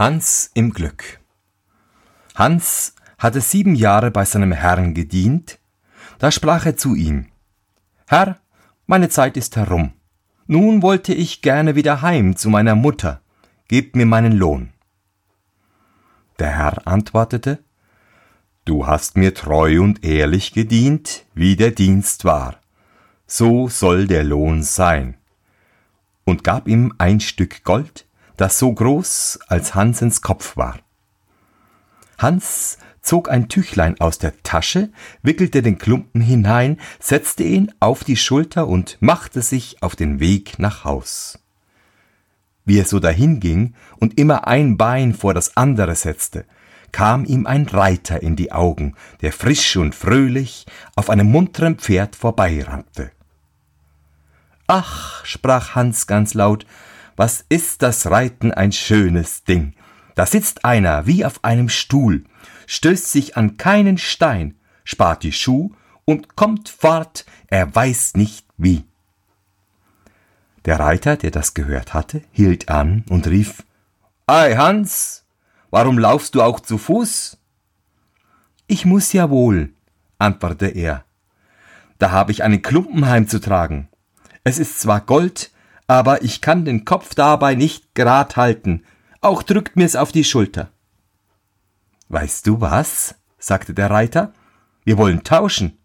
Hans im Glück. Hans hatte sieben Jahre bei seinem Herrn gedient, da sprach er zu ihm Herr, meine Zeit ist herum. Nun wollte ich gerne wieder heim zu meiner Mutter. Gebt mir meinen Lohn. Der Herr antwortete Du hast mir treu und ehrlich gedient, wie der Dienst war. So soll der Lohn sein. Und gab ihm ein Stück Gold, das so groß als Hansens Kopf war. Hans zog ein Tüchlein aus der Tasche, wickelte den Klumpen hinein, setzte ihn auf die Schulter und machte sich auf den Weg nach Haus. Wie er so dahinging und immer ein Bein vor das andere setzte, kam ihm ein Reiter in die Augen, der frisch und fröhlich auf einem munteren Pferd vorbeirannte. Ach, sprach Hans ganz laut, was ist das Reiten ein schönes Ding. Da sitzt einer wie auf einem Stuhl, stößt sich an keinen Stein, spart die Schuh und kommt fort, er weiß nicht wie. Der Reiter, der das gehört hatte, hielt an und rief Ei, Hans, warum laufst du auch zu Fuß? Ich muss ja wohl, antwortete er. Da habe ich einen Klumpen heimzutragen. Es ist zwar Gold, aber ich kann den Kopf dabei nicht gerad halten, auch drückt mir's auf die Schulter. Weißt du was? sagte der Reiter, wir wollen tauschen.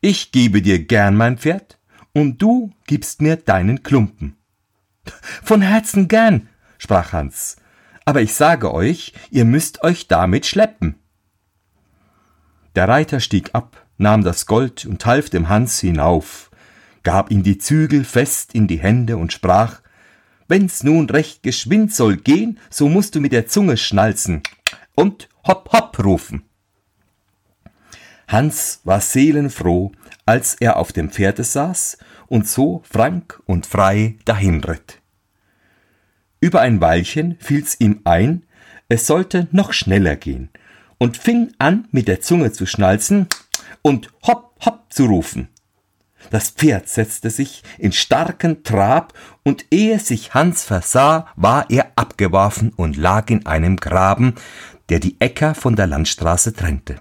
Ich gebe dir gern mein Pferd, und du gibst mir deinen Klumpen. Von Herzen gern, sprach Hans, aber ich sage euch, ihr müsst euch damit schleppen. Der Reiter stieg ab, nahm das Gold und half dem Hans hinauf gab ihm die Zügel fest in die Hände und sprach Wenn's nun recht geschwind soll gehen, so musst du mit der Zunge schnalzen und hopp hopp rufen. Hans war seelenfroh, als er auf dem Pferde saß und so frank und frei dahinritt. Über ein Weilchen fiel's ihm ein, es sollte noch schneller gehen, und fing an, mit der Zunge zu schnalzen und hopp hopp zu rufen. Das Pferd setzte sich in starken Trab, und ehe sich Hans versah, war er abgeworfen und lag in einem Graben, der die Äcker von der Landstraße trennte.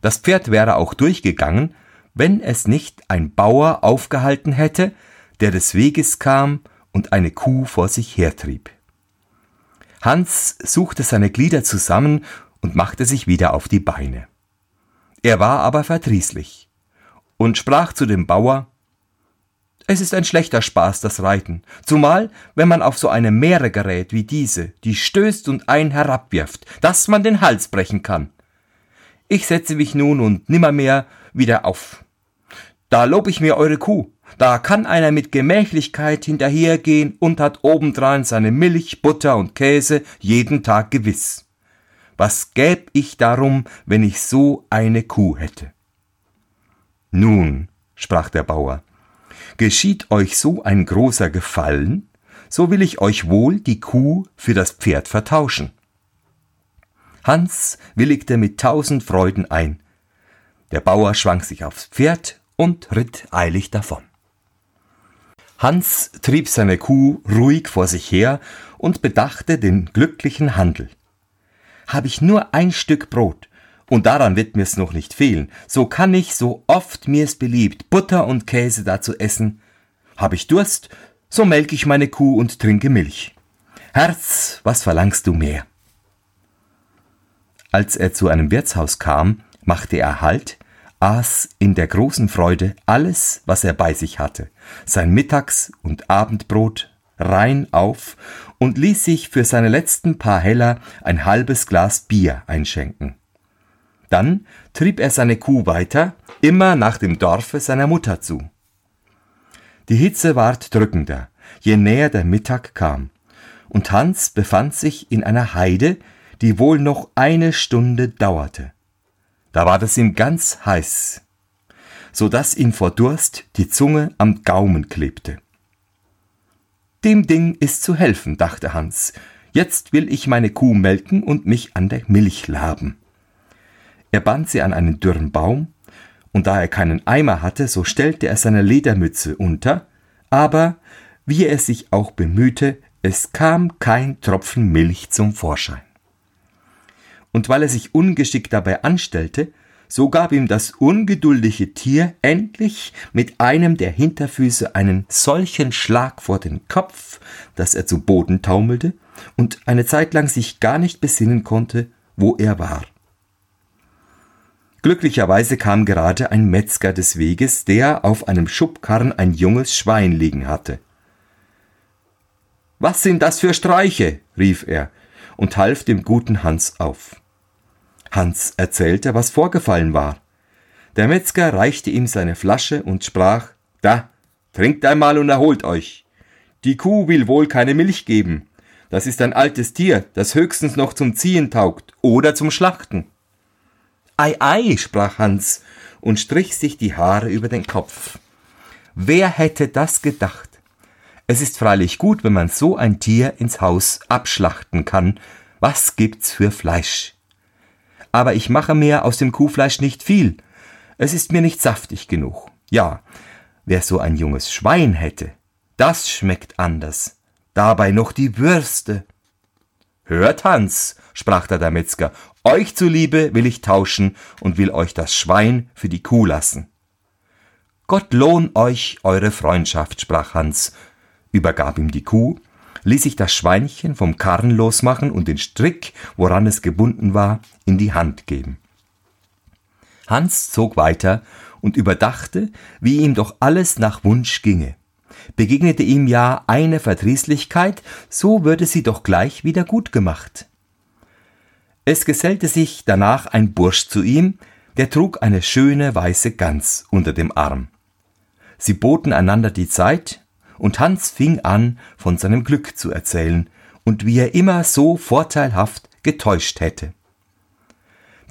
Das Pferd wäre auch durchgegangen, wenn es nicht ein Bauer aufgehalten hätte, der des Weges kam und eine Kuh vor sich hertrieb. Hans suchte seine Glieder zusammen und machte sich wieder auf die Beine. Er war aber verdrießlich und sprach zu dem Bauer Es ist ein schlechter Spaß, das Reiten, zumal wenn man auf so eine Meere gerät wie diese, die stößt und ein herabwirft, dass man den Hals brechen kann. Ich setze mich nun und nimmermehr wieder auf. Da lob ich mir eure Kuh. Da kann einer mit Gemächlichkeit hinterhergehen und hat obendrein seine Milch, Butter und Käse jeden Tag gewiss. Was gäb ich darum, wenn ich so eine Kuh hätte? Nun, sprach der Bauer, geschieht euch so ein großer Gefallen, so will ich euch wohl die Kuh für das Pferd vertauschen. Hans willigte mit tausend Freuden ein. Der Bauer schwang sich aufs Pferd und ritt eilig davon. Hans trieb seine Kuh ruhig vor sich her und bedachte den glücklichen Handel. Hab ich nur ein Stück Brot und daran wird mir's noch nicht fehlen. So kann ich, so oft mir's beliebt, Butter und Käse dazu essen. Hab ich Durst, so melk ich meine Kuh und trinke Milch. Herz, was verlangst du mehr? Als er zu einem Wirtshaus kam, machte er Halt, aß in der großen Freude alles, was er bei sich hatte, sein Mittags- und Abendbrot rein auf und ließ sich für seine letzten paar Heller ein halbes Glas Bier einschenken. Dann trieb er seine Kuh weiter, immer nach dem Dorfe seiner Mutter zu. Die Hitze ward drückender, je näher der Mittag kam, und Hans befand sich in einer Heide, die wohl noch eine Stunde dauerte. Da ward es ihm ganz heiß, so dass ihm vor Durst die Zunge am Gaumen klebte. Dem Ding ist zu helfen, dachte Hans. Jetzt will ich meine Kuh melken und mich an der Milch laben. Er band sie an einen dürren Baum, und da er keinen Eimer hatte, so stellte er seine Ledermütze unter, aber wie er sich auch bemühte, Es kam kein Tropfen Milch zum Vorschein. Und weil er sich ungeschickt dabei anstellte, so gab ihm das ungeduldige Tier endlich mit einem der Hinterfüße einen solchen Schlag vor den Kopf, dass er zu Boden taumelte und eine Zeit lang sich gar nicht besinnen konnte, wo er war. Glücklicherweise kam gerade ein Metzger des Weges, der auf einem Schubkarren ein junges Schwein liegen hatte. Was sind das für Streiche? rief er und half dem guten Hans auf. Hans erzählte, was vorgefallen war. Der Metzger reichte ihm seine Flasche und sprach Da, trinkt einmal und erholt euch. Die Kuh will wohl keine Milch geben. Das ist ein altes Tier, das höchstens noch zum Ziehen taugt oder zum Schlachten. Ei, ei, sprach Hans und strich sich die Haare über den Kopf. Wer hätte das gedacht? Es ist freilich gut, wenn man so ein Tier ins Haus abschlachten kann. Was gibt's für Fleisch? Aber ich mache mir aus dem Kuhfleisch nicht viel. Es ist mir nicht saftig genug. Ja, wer so ein junges Schwein hätte, das schmeckt anders. Dabei noch die Würste. Hört, Hans, sprach da der Metzger, euch zuliebe will ich tauschen und will euch das Schwein für die Kuh lassen. Gott lohn euch eure Freundschaft, sprach Hans übergab ihm die Kuh, ließ sich das Schweinchen vom Karren losmachen und den Strick, woran es gebunden war, in die Hand geben. Hans zog weiter und überdachte, wie ihm doch alles nach Wunsch ginge. Begegnete ihm ja eine Verdrießlichkeit, so würde sie doch gleich wieder gut gemacht. Es gesellte sich danach ein Bursch zu ihm, der trug eine schöne weiße Gans unter dem Arm. Sie boten einander die Zeit, und Hans fing an, von seinem Glück zu erzählen und wie er immer so vorteilhaft getäuscht hätte.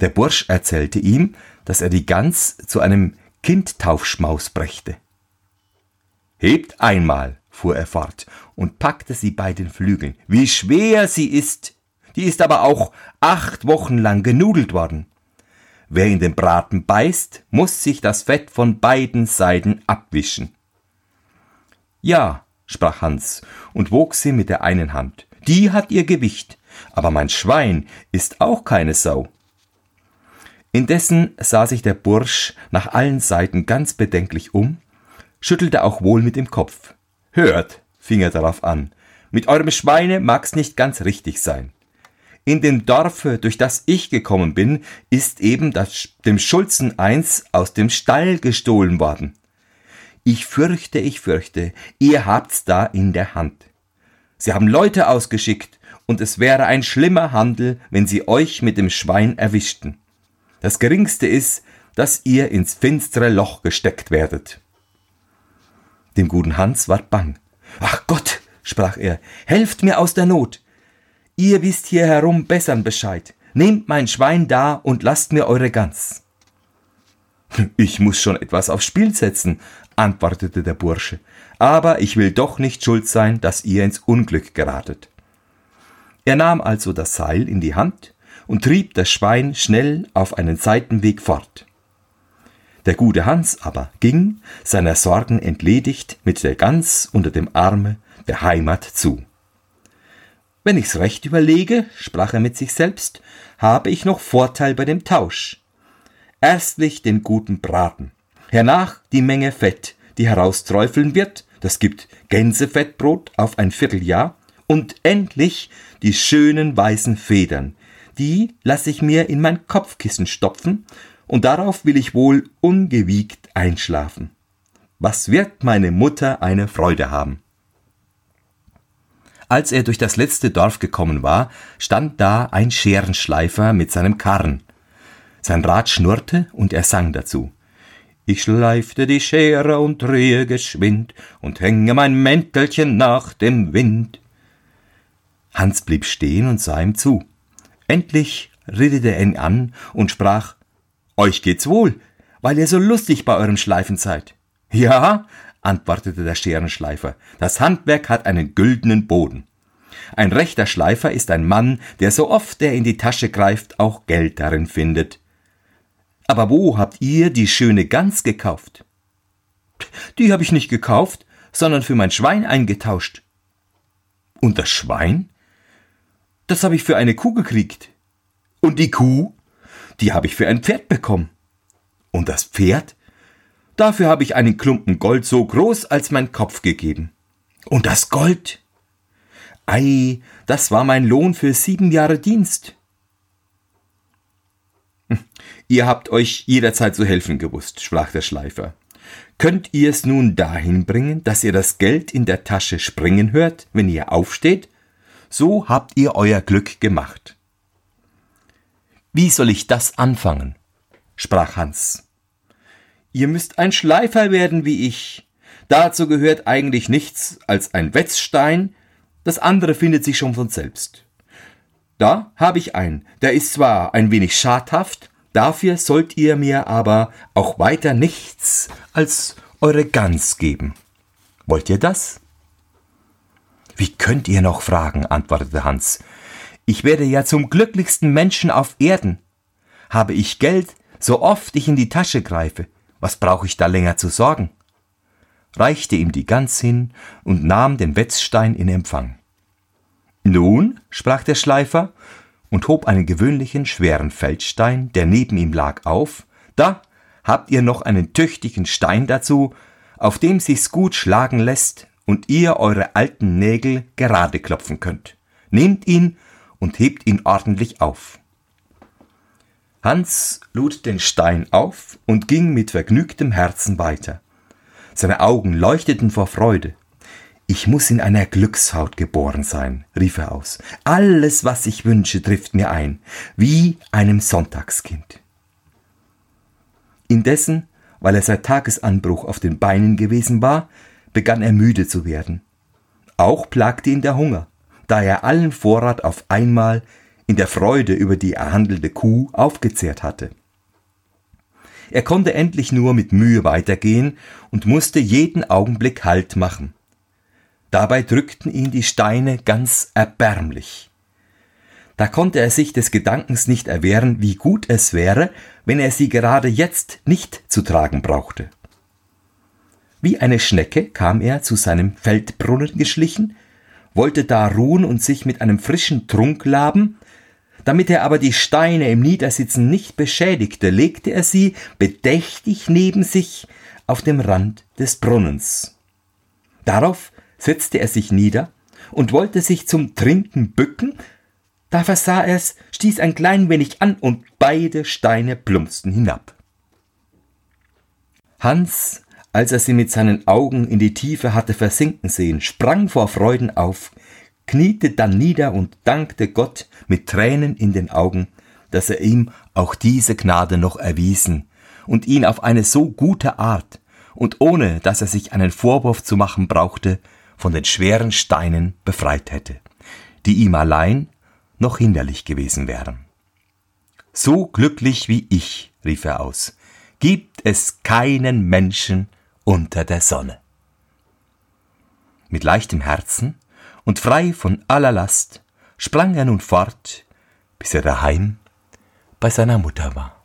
Der Bursch erzählte ihm, dass er die Gans zu einem Kindtaufschmaus brächte. Hebt einmal, fuhr er fort und packte sie bei den Flügeln. Wie schwer sie ist! Die ist aber auch acht Wochen lang genudelt worden. Wer in den Braten beißt, muss sich das Fett von beiden Seiten abwischen. Ja, sprach Hans und wog sie mit der einen Hand. Die hat ihr Gewicht, aber mein Schwein ist auch keine Sau. Indessen sah sich der Bursch nach allen Seiten ganz bedenklich um, schüttelte auch wohl mit dem Kopf. Hört, fing er darauf an, mit eurem Schweine mag's nicht ganz richtig sein. In dem Dorfe, durch das ich gekommen bin, ist eben das, dem Schulzen eins aus dem Stall gestohlen worden. Ich fürchte, ich fürchte, ihr habt's da in der Hand. Sie haben Leute ausgeschickt, und es wäre ein schlimmer Handel, wenn sie euch mit dem Schwein erwischten. Das geringste ist, dass ihr ins finstere Loch gesteckt werdet. Dem guten Hans ward bang. Ach Gott, sprach er, helft mir aus der Not. Ihr wisst hier herum bessern Bescheid. Nehmt mein Schwein da und lasst mir eure Gans. Ich muss schon etwas aufs Spiel setzen, antwortete der Bursche, aber ich will doch nicht schuld sein, dass ihr ins Unglück geratet. Er nahm also das Seil in die Hand und trieb das Schwein schnell auf einen Seitenweg fort. Der gute Hans aber ging, seiner Sorgen entledigt, mit der Gans unter dem Arme der Heimat zu. Wenn ich's recht überlege, sprach er mit sich selbst, habe ich noch Vorteil bei dem Tausch. Erstlich den guten Braten, hernach die Menge Fett, die herausträufeln wird, das gibt Gänsefettbrot auf ein Vierteljahr, und endlich die schönen weißen Federn, die lasse ich mir in mein Kopfkissen stopfen, und darauf will ich wohl ungewiegt einschlafen. Was wird meine Mutter eine Freude haben? Als er durch das letzte Dorf gekommen war, stand da ein Scherenschleifer mit seinem Karren. Sein Rad schnurrte und er sang dazu. Ich schleifte die Schere und drehe geschwind und hänge mein Mäntelchen nach dem Wind. Hans blieb stehen und sah ihm zu. Endlich redete er ihn an und sprach, Euch geht's wohl, weil ihr so lustig bei eurem Schleifen seid. Ja, antwortete der Scherenschleifer, das Handwerk hat einen güldenen Boden. Ein rechter Schleifer ist ein Mann, der so oft er in die Tasche greift, auch Geld darin findet. Aber wo habt ihr die schöne Gans gekauft? Die habe ich nicht gekauft, sondern für mein Schwein eingetauscht. Und das Schwein? Das habe ich für eine Kuh gekriegt. Und die Kuh? Die habe ich für ein Pferd bekommen. Und das Pferd? Dafür habe ich einen Klumpen Gold so groß als mein Kopf gegeben. Und das Gold? Ei, das war mein Lohn für sieben Jahre Dienst. Hm, ihr habt euch jederzeit zu helfen gewusst, sprach der Schleifer. Könnt ihr es nun dahin bringen, dass ihr das Geld in der Tasche springen hört, wenn ihr aufsteht? So habt ihr euer Glück gemacht. Wie soll ich das anfangen? sprach Hans. Ihr müsst ein Schleifer werden wie ich. Dazu gehört eigentlich nichts als ein Wetzstein, das andere findet sich schon von selbst. Da habe ich einen, der ist zwar ein wenig schadhaft, dafür sollt ihr mir aber auch weiter nichts als eure Gans geben. Wollt ihr das? Wie könnt ihr noch fragen? antwortete Hans. Ich werde ja zum glücklichsten Menschen auf Erden. Habe ich Geld, so oft ich in die Tasche greife, was brauche ich da länger zu sorgen? reichte ihm die Gans hin und nahm den Wetzstein in Empfang. Nun, sprach der Schleifer und hob einen gewöhnlichen schweren Feldstein, der neben ihm lag, auf, da habt ihr noch einen tüchtigen Stein dazu, auf dem sich's gut schlagen lässt und ihr eure alten Nägel gerade klopfen könnt. Nehmt ihn und hebt ihn ordentlich auf. Hans lud den Stein auf und ging mit vergnügtem Herzen weiter. Seine Augen leuchteten vor Freude. Ich muss in einer Glückshaut geboren sein, rief er aus. Alles, was ich wünsche, trifft mir ein, wie einem Sonntagskind. Indessen, weil er seit Tagesanbruch auf den Beinen gewesen war, begann er müde zu werden. Auch plagte ihn der Hunger, da er allen Vorrat auf einmal in der Freude über die erhandelte Kuh aufgezehrt hatte. Er konnte endlich nur mit Mühe weitergehen und musste jeden Augenblick Halt machen. Dabei drückten ihn die Steine ganz erbärmlich. Da konnte er sich des Gedankens nicht erwehren, wie gut es wäre, wenn er sie gerade jetzt nicht zu tragen brauchte. Wie eine Schnecke kam er zu seinem Feldbrunnen geschlichen, wollte da ruhen und sich mit einem frischen Trunk laben, damit er aber die Steine im Niedersitzen nicht beschädigte, legte er sie bedächtig neben sich auf dem Rand des Brunnens. Darauf setzte er sich nieder und wollte sich zum Trinken bücken, da versah er's, stieß ein klein wenig an und beide Steine plumpsten hinab. Hans, als er sie mit seinen Augen in die Tiefe hatte versinken sehen, sprang vor Freuden auf, kniete dann nieder und dankte Gott mit Tränen in den Augen, dass er ihm auch diese Gnade noch erwiesen und ihn auf eine so gute Art und ohne dass er sich einen Vorwurf zu machen brauchte, von den schweren Steinen befreit hätte, die ihm allein noch hinderlich gewesen wären. So glücklich wie ich, rief er aus, gibt es keinen Menschen unter der Sonne. Mit leichtem Herzen und frei von aller Last sprang er nun fort, bis er daheim bei seiner Mutter war.